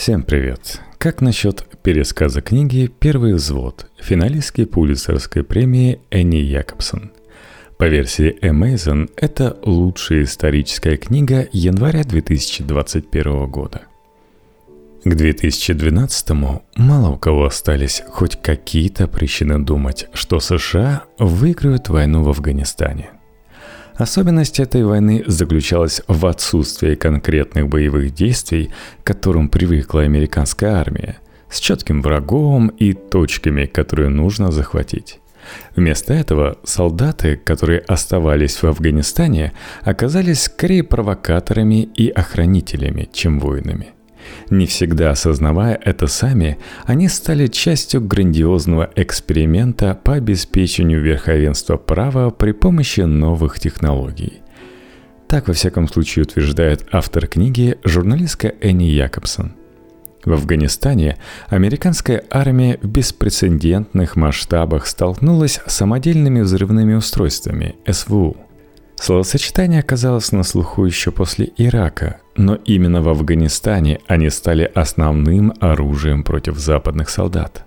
Всем привет! Как насчет пересказа книги «Первый взвод» финалистки Пулицерской премии Энни Якобсон? По версии Amazon, это лучшая историческая книга января 2021 года. К 2012-му мало у кого остались хоть какие-то причины думать, что США выиграют войну в Афганистане – Особенность этой войны заключалась в отсутствии конкретных боевых действий, к которым привыкла американская армия, с четким врагом и точками, которые нужно захватить. Вместо этого солдаты, которые оставались в Афганистане, оказались скорее провокаторами и охранителями, чем воинами – не всегда осознавая это сами, они стали частью грандиозного эксперимента по обеспечению верховенства права при помощи новых технологий. Так, во всяком случае, утверждает автор книги журналистка Энни Якобсон. В Афганистане американская армия в беспрецедентных масштабах столкнулась с самодельными взрывными устройствами СВУ – Словосочетание оказалось на слуху еще после Ирака, но именно в Афганистане они стали основным оружием против западных солдат.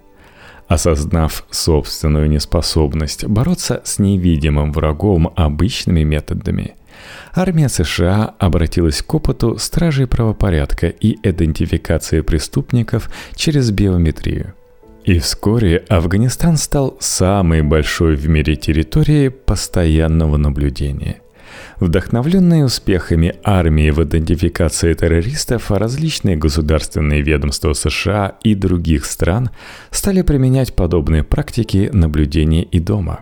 Осознав собственную неспособность бороться с невидимым врагом обычными методами, армия США обратилась к опыту стражей правопорядка и идентификации преступников через биометрию – и вскоре Афганистан стал самой большой в мире территорией постоянного наблюдения. Вдохновленные успехами армии в идентификации террористов, различные государственные ведомства США и других стран стали применять подобные практики наблюдения и дома.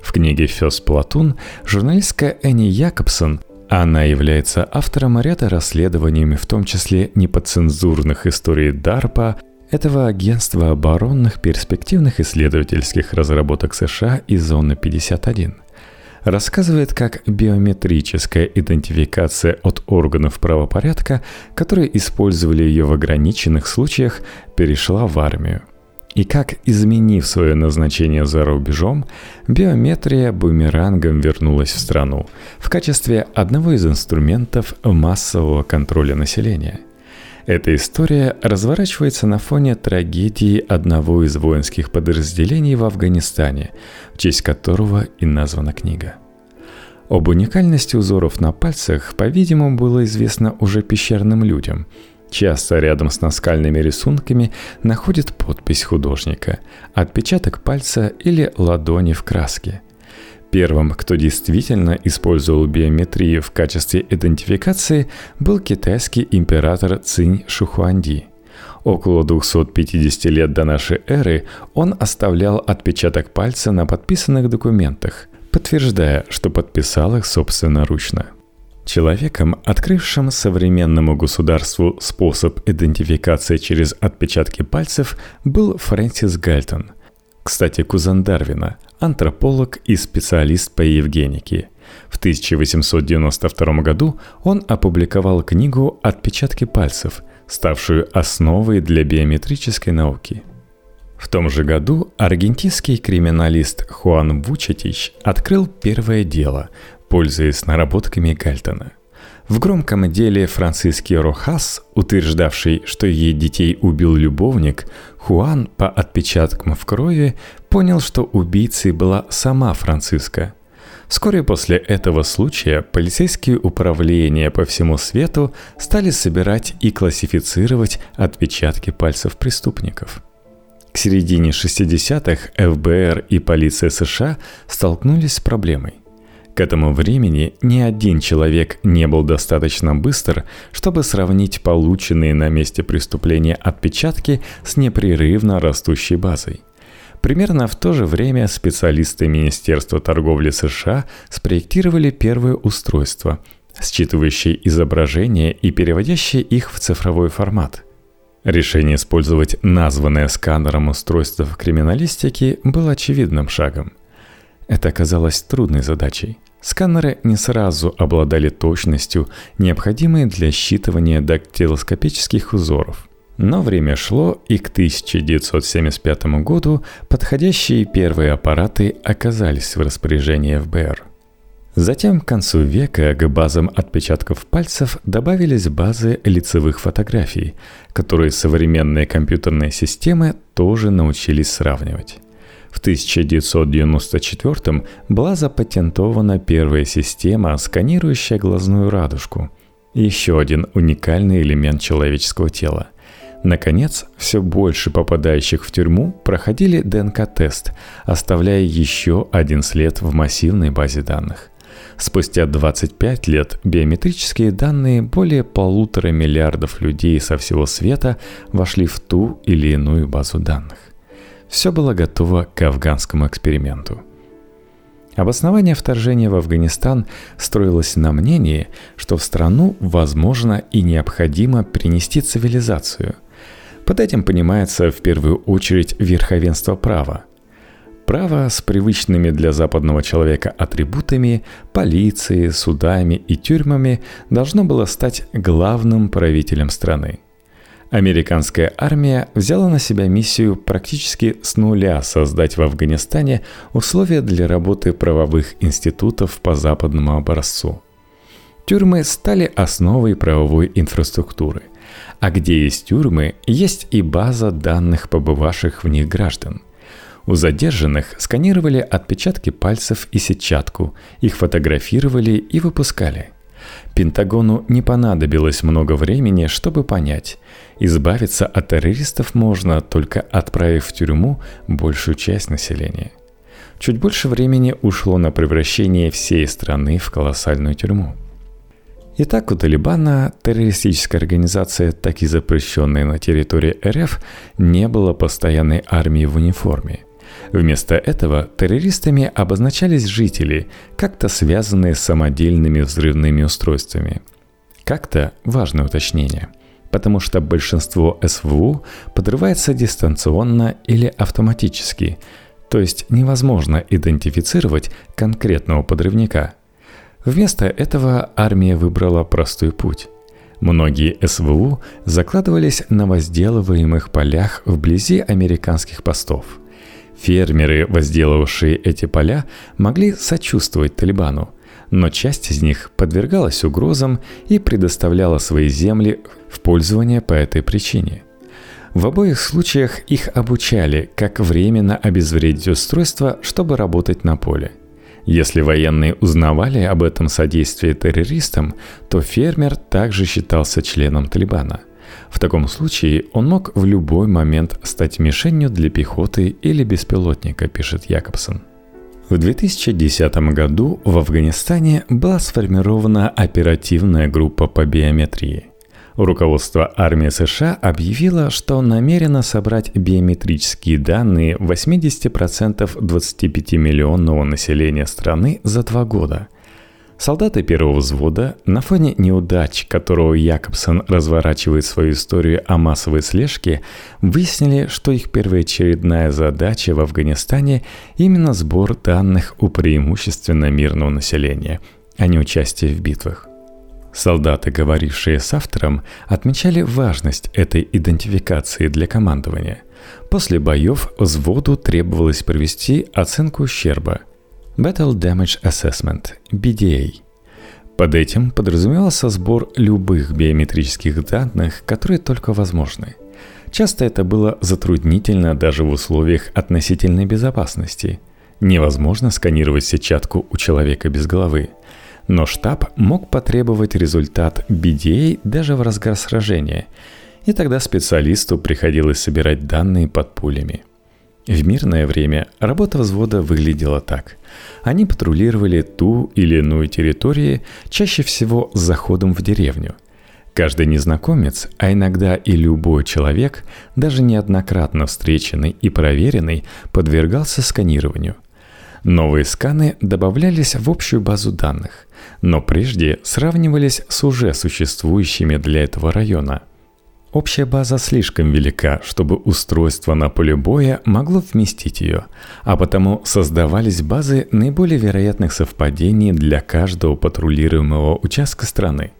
В книге «Фёс Платун» журналистка Энни Якобсон она является автором ряда расследований, в том числе неподцензурных историй DARPA, этого агентства оборонных перспективных исследовательских разработок США из Зоны 51 – рассказывает, как биометрическая идентификация от органов правопорядка, которые использовали ее в ограниченных случаях, перешла в армию. И как, изменив свое назначение за рубежом, биометрия бумерангом вернулась в страну в качестве одного из инструментов массового контроля населения – эта история разворачивается на фоне трагедии одного из воинских подразделений в Афганистане, в честь которого и названа книга. Об уникальности узоров на пальцах, по-видимому, было известно уже пещерным людям. Часто рядом с наскальными рисунками находит подпись художника, отпечаток пальца или ладони в краске – Первым, кто действительно использовал биометрию в качестве идентификации, был китайский император Цинь Шухуанди. Около 250 лет до нашей эры он оставлял отпечаток пальца на подписанных документах, подтверждая, что подписал их собственноручно. Человеком, открывшим современному государству способ идентификации через отпечатки пальцев, был Фрэнсис Гальтон – кстати, кузен Дарвина, антрополог и специалист по евгенике. В 1892 году он опубликовал книгу «Отпечатки пальцев», ставшую основой для биометрической науки. В том же году аргентинский криминалист Хуан Вучетич открыл первое дело, пользуясь наработками Гальтона – в громком деле Франциски Рохас, утверждавший, что ей детей убил любовник, Хуан по отпечаткам в крови понял, что убийцей была сама Франциска. Вскоре после этого случая полицейские управления по всему свету стали собирать и классифицировать отпечатки пальцев преступников. К середине 60-х ФБР и полиция США столкнулись с проблемой. К этому времени ни один человек не был достаточно быстр, чтобы сравнить полученные на месте преступления отпечатки с непрерывно растущей базой. Примерно в то же время специалисты Министерства торговли США спроектировали первое устройство, считывающее изображения и переводящее их в цифровой формат – Решение использовать названное сканером устройство в криминалистике было очевидным шагом. Это оказалось трудной задачей. Сканеры не сразу обладали точностью, необходимой для считывания дактилоскопических узоров. Но время шло, и к 1975 году подходящие первые аппараты оказались в распоряжении ФБР. Затем к концу века к базам отпечатков пальцев добавились базы лицевых фотографий, которые современные компьютерные системы тоже научились сравнивать. В 1994 была запатентована первая система, сканирующая глазную радужку. Еще один уникальный элемент человеческого тела. Наконец, все больше попадающих в тюрьму проходили ДНК-тест, оставляя еще один след в массивной базе данных. Спустя 25 лет биометрические данные более полутора миллиардов людей со всего света вошли в ту или иную базу данных все было готово к афганскому эксперименту. Обоснование вторжения в Афганистан строилось на мнении, что в страну возможно и необходимо принести цивилизацию. Под этим понимается в первую очередь верховенство права. Право с привычными для западного человека атрибутами, полицией, судами и тюрьмами должно было стать главным правителем страны – Американская армия взяла на себя миссию практически с нуля создать в Афганистане условия для работы правовых институтов по западному образцу. Тюрьмы стали основой правовой инфраструктуры. А где есть тюрьмы, есть и база данных побывавших в них граждан. У задержанных сканировали отпечатки пальцев и сетчатку, их фотографировали и выпускали – Пентагону не понадобилось много времени, чтобы понять, избавиться от террористов можно, только отправив в тюрьму большую часть населения. Чуть больше времени ушло на превращение всей страны в колоссальную тюрьму. Итак, у Талибана, террористическая организация, так и запрещенная на территории РФ, не было постоянной армии в униформе – Вместо этого террористами обозначались жители, как-то связанные с самодельными взрывными устройствами. Как-то важное уточнение, потому что большинство СВУ подрывается дистанционно или автоматически, то есть невозможно идентифицировать конкретного подрывника. Вместо этого армия выбрала простой путь. Многие СВУ закладывались на возделываемых полях вблизи американских постов – Фермеры, возделывавшие эти поля, могли сочувствовать Талибану, но часть из них подвергалась угрозам и предоставляла свои земли в пользование по этой причине. В обоих случаях их обучали, как временно обезвредить устройство, чтобы работать на поле. Если военные узнавали об этом содействии террористам, то фермер также считался членом Талибана – в таком случае он мог в любой момент стать мишенью для пехоты или беспилотника, пишет Якобсон. В 2010 году в Афганистане была сформирована оперативная группа по биометрии. Руководство армии США объявило, что намерено собрать биометрические данные 80% 25-миллионного населения страны за два года – Солдаты первого взвода на фоне неудач, которого Якобсон разворачивает свою историю о массовой слежке, выяснили, что их первоочередная задача в Афганистане именно сбор данных у преимущественно мирного населения, а не участие в битвах. Солдаты, говорившие с автором, отмечали важность этой идентификации для командования. После боев взводу требовалось провести оценку ущерба – Battle Damage Assessment, BDA. Под этим подразумевался сбор любых биометрических данных, которые только возможны. Часто это было затруднительно даже в условиях относительной безопасности. Невозможно сканировать сетчатку у человека без головы. Но штаб мог потребовать результат BDA даже в разгар сражения, и тогда специалисту приходилось собирать данные под пулями – в мирное время работа взвода выглядела так. Они патрулировали ту или иную территорию, чаще всего с заходом в деревню. Каждый незнакомец, а иногда и любой человек, даже неоднократно встреченный и проверенный, подвергался сканированию. Новые сканы добавлялись в общую базу данных, но прежде сравнивались с уже существующими для этого района – Общая база слишком велика, чтобы устройство на поле боя могло вместить ее, а потому создавались базы наиболее вероятных совпадений для каждого патрулируемого участка страны.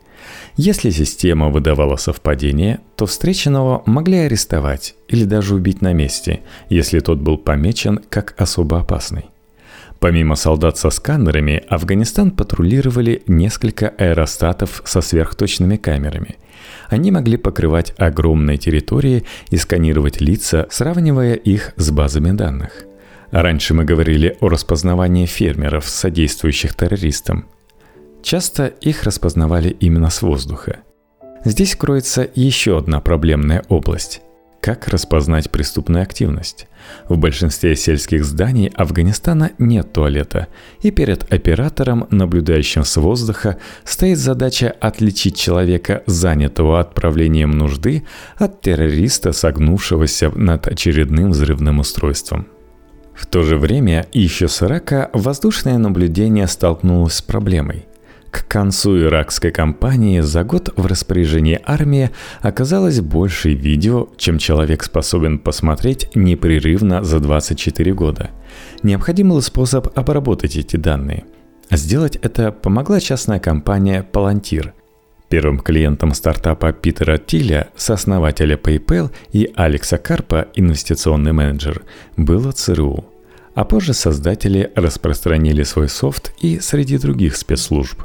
Если система выдавала совпадение, то встреченного могли арестовать или даже убить на месте, если тот был помечен как особо опасный. Помимо солдат со сканерами, Афганистан патрулировали несколько аэростатов со сверхточными камерами. Они могли покрывать огромные территории и сканировать лица, сравнивая их с базами данных. Раньше мы говорили о распознавании фермеров, содействующих террористам. Часто их распознавали именно с воздуха. Здесь кроется еще одна проблемная область как распознать преступную активность? В большинстве сельских зданий Афганистана нет туалета, и перед оператором, наблюдающим с воздуха, стоит задача отличить человека, занятого отправлением нужды, от террориста, согнувшегося над очередным взрывным устройством. В то же время еще с Ирака воздушное наблюдение столкнулось с проблемой. К концу иракской кампании за год в распоряжении армии оказалось больше видео, чем человек способен посмотреть непрерывно за 24 года. Необходим был способ обработать эти данные. Сделать это помогла частная компания Palantir. Первым клиентом стартапа Питера Тиля, сооснователя PayPal, и Алекса Карпа, инвестиционный менеджер, было ЦРУ. А позже создатели распространили свой софт и среди других спецслужб.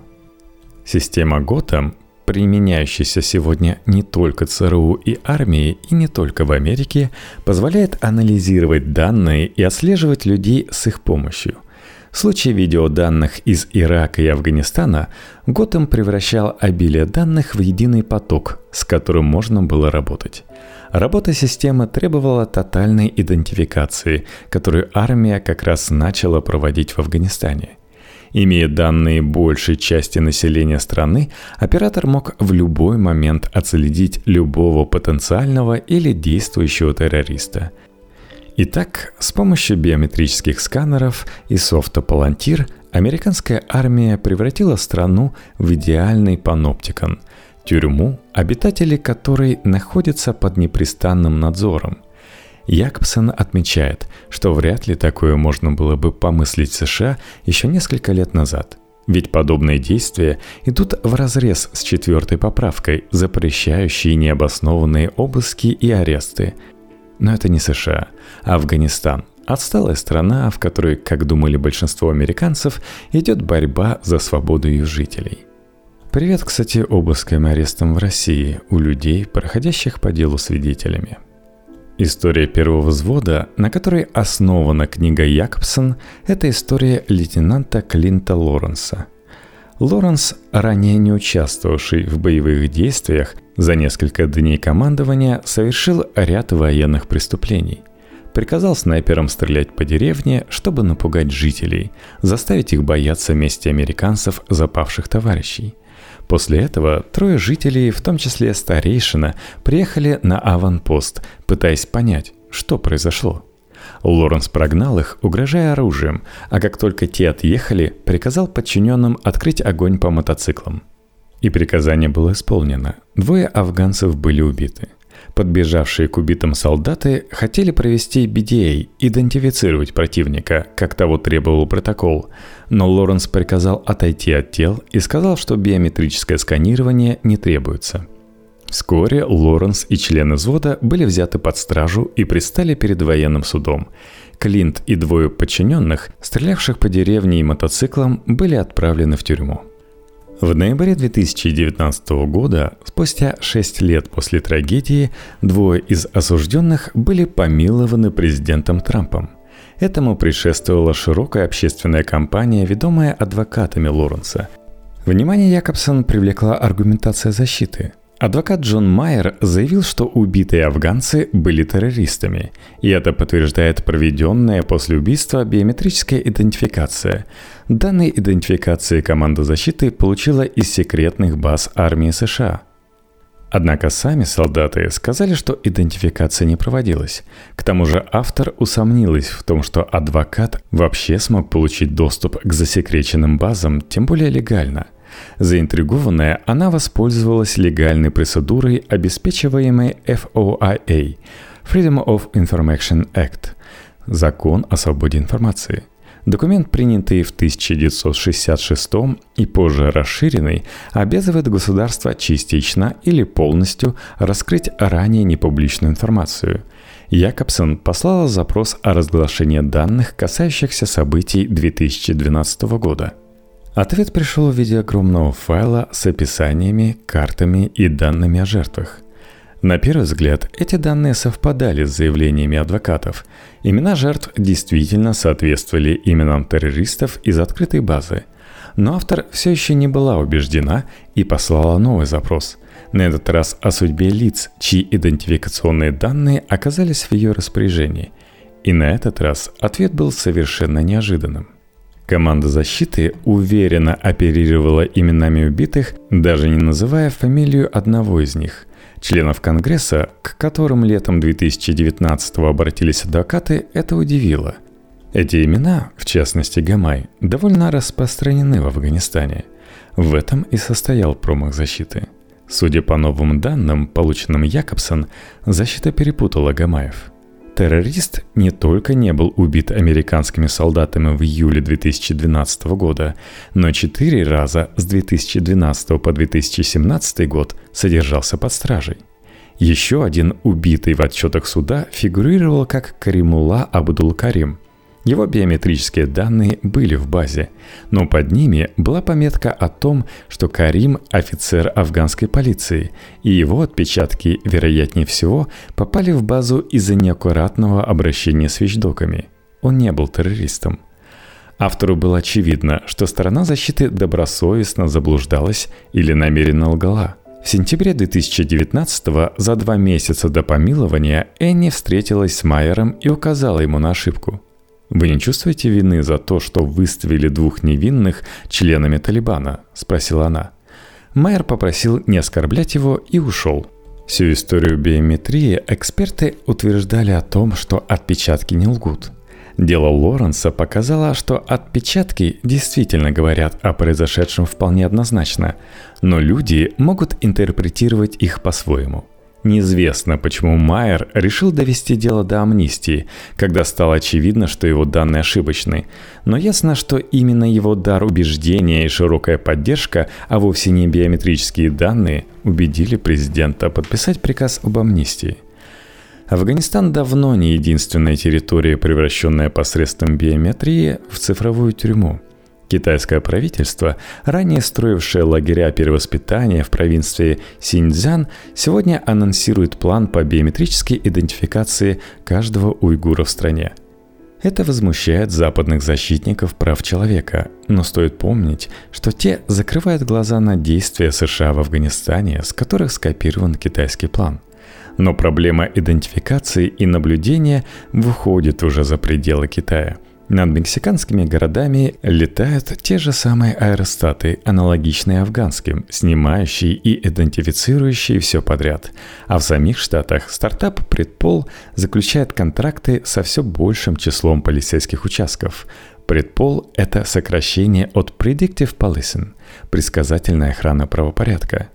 Система Готэм, применяющаяся сегодня не только ЦРУ и армией, и не только в Америке, позволяет анализировать данные и отслеживать людей с их помощью. В случае видеоданных из Ирака и Афганистана Готэм превращал обилие данных в единый поток, с которым можно было работать. Работа системы требовала тотальной идентификации, которую армия как раз начала проводить в Афганистане – Имея данные большей части населения страны, оператор мог в любой момент отследить любого потенциального или действующего террориста. Итак, с помощью биометрических сканеров и софта Palantir американская армия превратила страну в идеальный паноптикон – тюрьму, обитатели которой находятся под непрестанным надзором. Якобсон отмечает, что вряд ли такое можно было бы помыслить США еще несколько лет назад. Ведь подобные действия идут в разрез с четвертой поправкой, запрещающей необоснованные обыски и аресты. Но это не США, а Афганистан, отсталая страна, в которой, как думали большинство американцев, идет борьба за свободу ее жителей. Привет, кстати, обыскам и арестам в России у людей, проходящих по делу свидетелями. История первого взвода, на которой основана книга Якобсон, это история лейтенанта Клинта Лоренса. Лоренс, ранее не участвовавший в боевых действиях, за несколько дней командования совершил ряд военных преступлений. Приказал снайперам стрелять по деревне, чтобы напугать жителей, заставить их бояться мести американцев запавших товарищей – После этого трое жителей, в том числе старейшина, приехали на аванпост, пытаясь понять, что произошло. Лоренс прогнал их, угрожая оружием, а как только те отъехали, приказал подчиненным открыть огонь по мотоциклам. И приказание было исполнено. Двое афганцев были убиты. Подбежавшие к убитым солдаты хотели провести BDA, идентифицировать противника, как того требовал протокол, но Лоренс приказал отойти от тел и сказал, что биометрическое сканирование не требуется. Вскоре Лоренс и члены взвода были взяты под стражу и предстали перед военным судом. Клинт и двое подчиненных, стрелявших по деревне и мотоциклам, были отправлены в тюрьму. В ноябре 2019 года, спустя 6 лет после трагедии, двое из осужденных были помилованы президентом Трампом. Этому предшествовала широкая общественная кампания, ведомая адвокатами Лоренса. Внимание Якобсон привлекла аргументация защиты – Адвокат Джон Майер заявил, что убитые афганцы были террористами, и это подтверждает проведенная после убийства биометрическая идентификация. Данные идентификации команда защиты получила из секретных баз армии США. Однако сами солдаты сказали, что идентификация не проводилась. К тому же автор усомнилась в том, что адвокат вообще смог получить доступ к засекреченным базам, тем более легально – Заинтригованная, она воспользовалась легальной процедурой, обеспечиваемой FOIA – Freedom of Information Act – Закон о свободе информации – Документ, принятый в 1966 и позже расширенный, обязывает государство частично или полностью раскрыть ранее непубличную информацию. Якобсон послала запрос о разглашении данных, касающихся событий 2012 года. Ответ пришел в виде огромного файла с описаниями, картами и данными о жертвах. На первый взгляд, эти данные совпадали с заявлениями адвокатов. Имена жертв действительно соответствовали именам террористов из открытой базы. Но автор все еще не была убеждена и послала новый запрос. На этот раз о судьбе лиц, чьи идентификационные данные оказались в ее распоряжении. И на этот раз ответ был совершенно неожиданным. Команда защиты уверенно оперировала именами убитых, даже не называя фамилию одного из них. Членов Конгресса, к которым летом 2019 обратились адвокаты, это удивило. Эти имена, в частности Гамай, довольно распространены в Афганистане. В этом и состоял промах защиты. Судя по новым данным, полученным Якобсон, защита перепутала Гамаев – Террорист не только не был убит американскими солдатами в июле 2012 года, но четыре раза с 2012 по 2017 год содержался под стражей. Еще один убитый в отчетах суда фигурировал как Каримула Абдул-Карим – его биометрические данные были в базе, но под ними была пометка о том, что Карим – офицер афганской полиции, и его отпечатки, вероятнее всего, попали в базу из-за неаккуратного обращения с вещдоками. Он не был террористом. Автору было очевидно, что сторона защиты добросовестно заблуждалась или намеренно лгала – в сентябре 2019 за два месяца до помилования Энни встретилась с Майером и указала ему на ошибку. «Вы не чувствуете вины за то, что выставили двух невинных членами Талибана?» – спросила она. Майер попросил не оскорблять его и ушел. Всю историю биометрии эксперты утверждали о том, что отпечатки не лгут. Дело Лоренса показало, что отпечатки действительно говорят о произошедшем вполне однозначно, но люди могут интерпретировать их по-своему – Неизвестно, почему Майер решил довести дело до амнистии, когда стало очевидно, что его данные ошибочны. Но ясно, что именно его дар убеждения и широкая поддержка, а вовсе не биометрические данные, убедили президента подписать приказ об амнистии. Афганистан давно не единственная территория, превращенная посредством биометрии в цифровую тюрьму – Китайское правительство, ранее строившее лагеря перевоспитания в провинции Синьцзян, сегодня анонсирует план по биометрической идентификации каждого уйгура в стране. Это возмущает западных защитников прав человека, но стоит помнить, что те закрывают глаза на действия США в Афганистане, с которых скопирован китайский план. Но проблема идентификации и наблюдения выходит уже за пределы Китая – над мексиканскими городами летают те же самые аэростаты, аналогичные афганским, снимающие и идентифицирующие все подряд. А в самих штатах стартап «Предпол» заключает контракты со все большим числом полицейских участков. Предпол – это сокращение от Predictive Policing – предсказательная охрана правопорядка.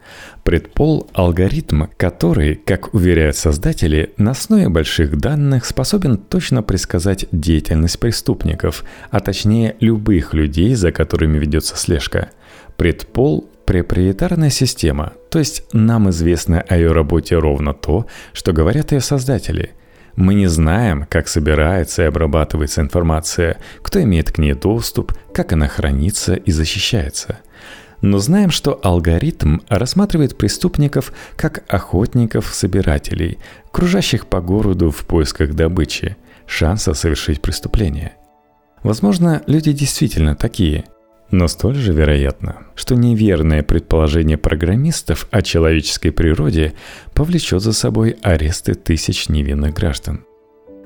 Предпол – алгоритм, который, как уверяют создатели, на основе больших данных способен точно предсказать деятельность преступников, а точнее любых людей, за которыми ведется слежка. Предпол – проприетарная система, то есть нам известно о ее работе ровно то, что говорят ее создатели – мы не знаем, как собирается и обрабатывается информация, кто имеет к ней доступ, как она хранится и защищается. Но знаем, что алгоритм рассматривает преступников как охотников-собирателей, кружащих по городу в поисках добычи, шанса совершить преступление. Возможно, люди действительно такие – но столь же вероятно, что неверное предположение программистов о человеческой природе повлечет за собой аресты тысяч невинных граждан.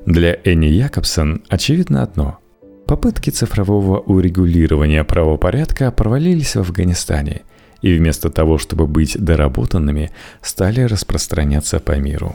Для Энни Якобсон очевидно одно. Попытки цифрового урегулирования правопорядка провалились в Афганистане и вместо того, чтобы быть доработанными, стали распространяться по миру.